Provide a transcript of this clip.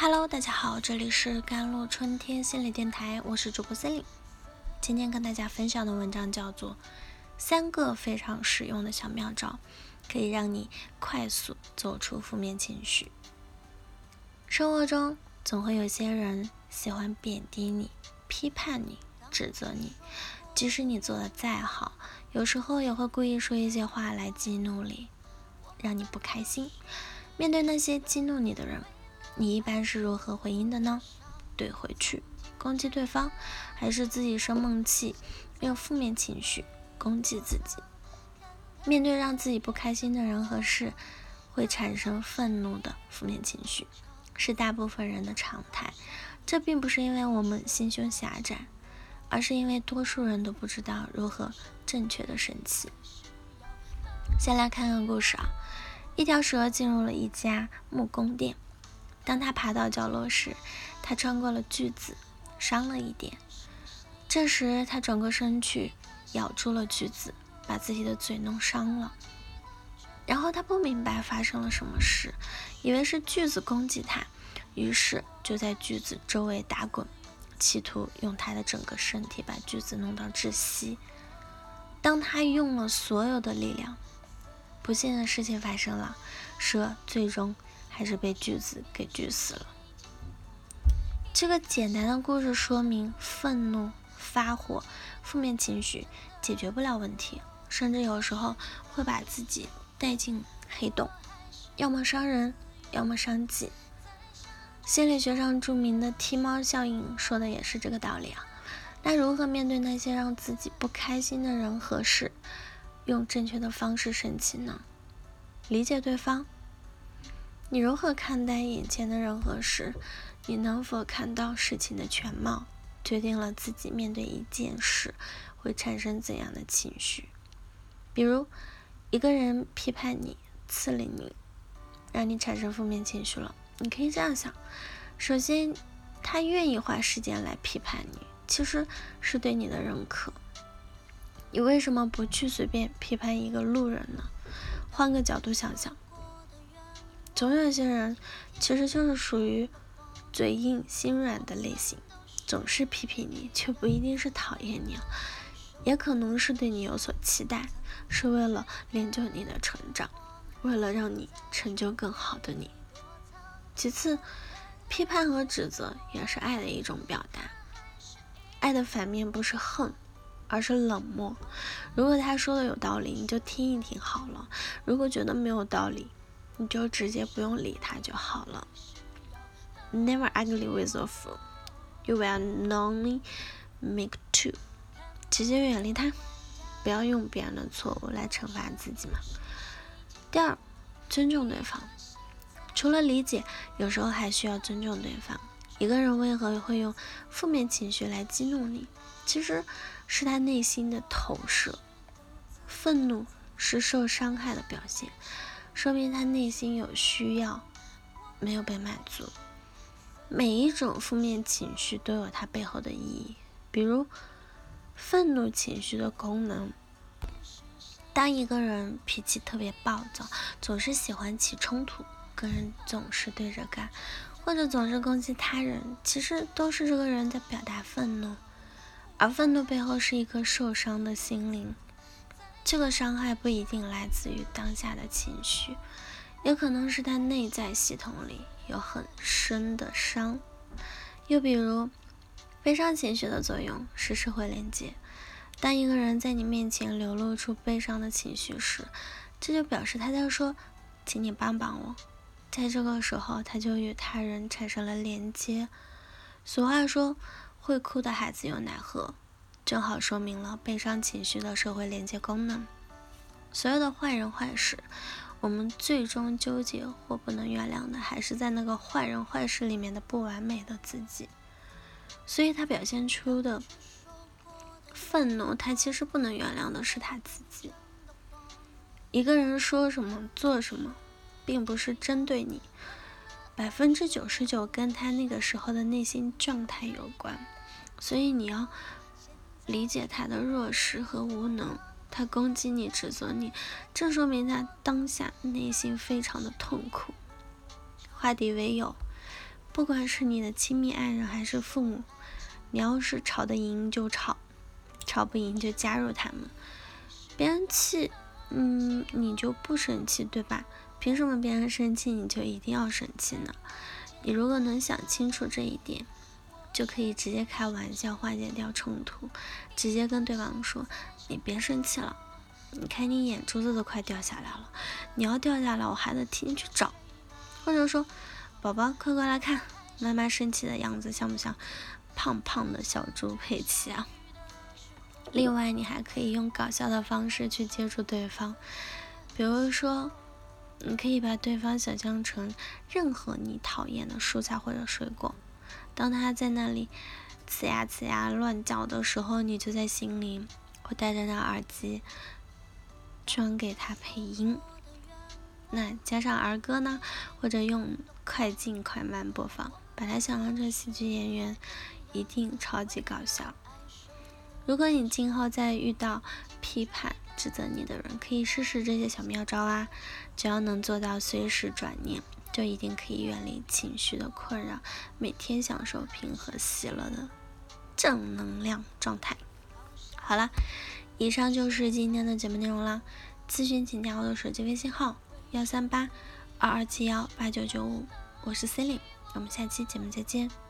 Hello，大家好，这里是甘露春天心理电台，我是主播森林。今天跟大家分享的文章叫做《三个非常实用的小妙招，可以让你快速走出负面情绪》。生活中总会有些人喜欢贬低你、批判你、指责你，即使你做的再好，有时候也会故意说一些话来激怒你，让你不开心。面对那些激怒你的人，你一般是如何回应的呢？怼回去，攻击对方，还是自己生闷气，用负面情绪攻击自己？面对让自己不开心的人和事，会产生愤怒的负面情绪，是大部分人的常态。这并不是因为我们心胸狭窄，而是因为多数人都不知道如何正确的生气。先来看个故事啊，一条蛇进入了一家木工店。当他爬到角落时，他穿过了锯子，伤了一点。这时，他转过身去，咬住了锯子，把自己的嘴弄伤了。然后他不明白发生了什么事，以为是锯子攻击他，于是就在锯子周围打滚，企图用他的整个身体把锯子弄到窒息。当他用了所有的力量，不幸的事情发生了，蛇最终。还是被锯子给锯死了。这个简单的故事说明，愤怒、发火、负面情绪解决不了问题，甚至有时候会把自己带进黑洞，要么伤人，要么伤己。心理学上著名的踢猫效应说的也是这个道理啊。那如何面对那些让自己不开心的人和事，用正确的方式生气呢？理解对方。你如何看待眼前的人和事？你能否看到事情的全貌，决定了自己面对一件事会产生怎样的情绪。比如，一个人批判你、刺激你，让你产生负面情绪了。你可以这样想：首先，他愿意花时间来批判你，其实是对你的认可。你为什么不去随便批判一个路人呢？换个角度想想。总有些人其实就是属于嘴硬心软的类型，总是批评你，却不一定是讨厌你，也可能是对你有所期待，是为了练就你的成长，为了让你成就更好的你。其次，批判和指责也是爱的一种表达，爱的反面不是恨，而是冷漠。如果他说的有道理，你就听一听好了；如果觉得没有道理，你就直接不用理他就好了。Never argue with a fool, you will only make two。直接远离他，不要用别人的错误来惩罚自己嘛。第二，尊重对方。除了理解，有时候还需要尊重对方。一个人为何会用负面情绪来激怒你？其实是他内心的投射。愤怒是受伤害的表现。说明他内心有需要没有被满足。每一种负面情绪都有它背后的意义。比如，愤怒情绪的功能。当一个人脾气特别暴躁，总是喜欢起冲突，跟人总是对着干，或者总是攻击他人，其实都是这个人在表达愤怒。而愤怒背后是一颗受伤的心灵。这个伤害不一定来自于当下的情绪，也可能是他内在系统里有很深的伤。又比如，悲伤情绪的作用是社会连接。当一个人在你面前流露出悲伤的情绪时，这就表示他在说：“请你帮帮我。”在这个时候，他就与他人产生了连接。俗话说：“会哭的孩子有奶喝。”正好说明了悲伤情绪的社会连接功能。所有的坏人坏事，我们最终纠结或不能原谅的，还是在那个坏人坏事里面的不完美的自己。所以他表现出的愤怒，他其实不能原谅的是他自己。一个人说什么做什么，并不是针对你，百分之九十九跟他那个时候的内心状态有关。所以你要。理解他的弱势和无能，他攻击你、指责你，这说明他当下内心非常的痛苦。化敌为友，不管是你的亲密爱人还是父母，你要是吵得赢就吵，吵不赢就加入他们。别人气，嗯，你就不生气，对吧？凭什么别人生气你就一定要生气呢？你如果能想清楚这一点，就可以直接开玩笑化解掉冲突，直接跟对方说：“你别生气了，你看你眼珠子都快掉下来了，你要掉下来我还得替你去找。”或者说：“宝宝，快过来看，妈妈生气的样子像不像胖胖的小猪佩奇啊？”另外，你还可以用搞笑的方式去接触对方，比如说。你可以把对方想象成任何你讨厌的蔬菜或者水果，当他在那里呲牙呲牙乱叫的时候，你就在心里会戴着那耳机，装给他配音。那加上儿歌呢，或者用快进快慢播放，把它想象成喜剧演员，一定超级搞笑。如果你今后再遇到批判，指责你的人可以试试这些小妙招啊，只要能做到随时转念，就一定可以远离情绪的困扰，每天享受平和喜乐的正能量状态。好了，以上就是今天的节目内容啦。咨询请加我的手机微信号：幺三八二二七幺八九九五，我是 c e l i n e 我们下期节目再见。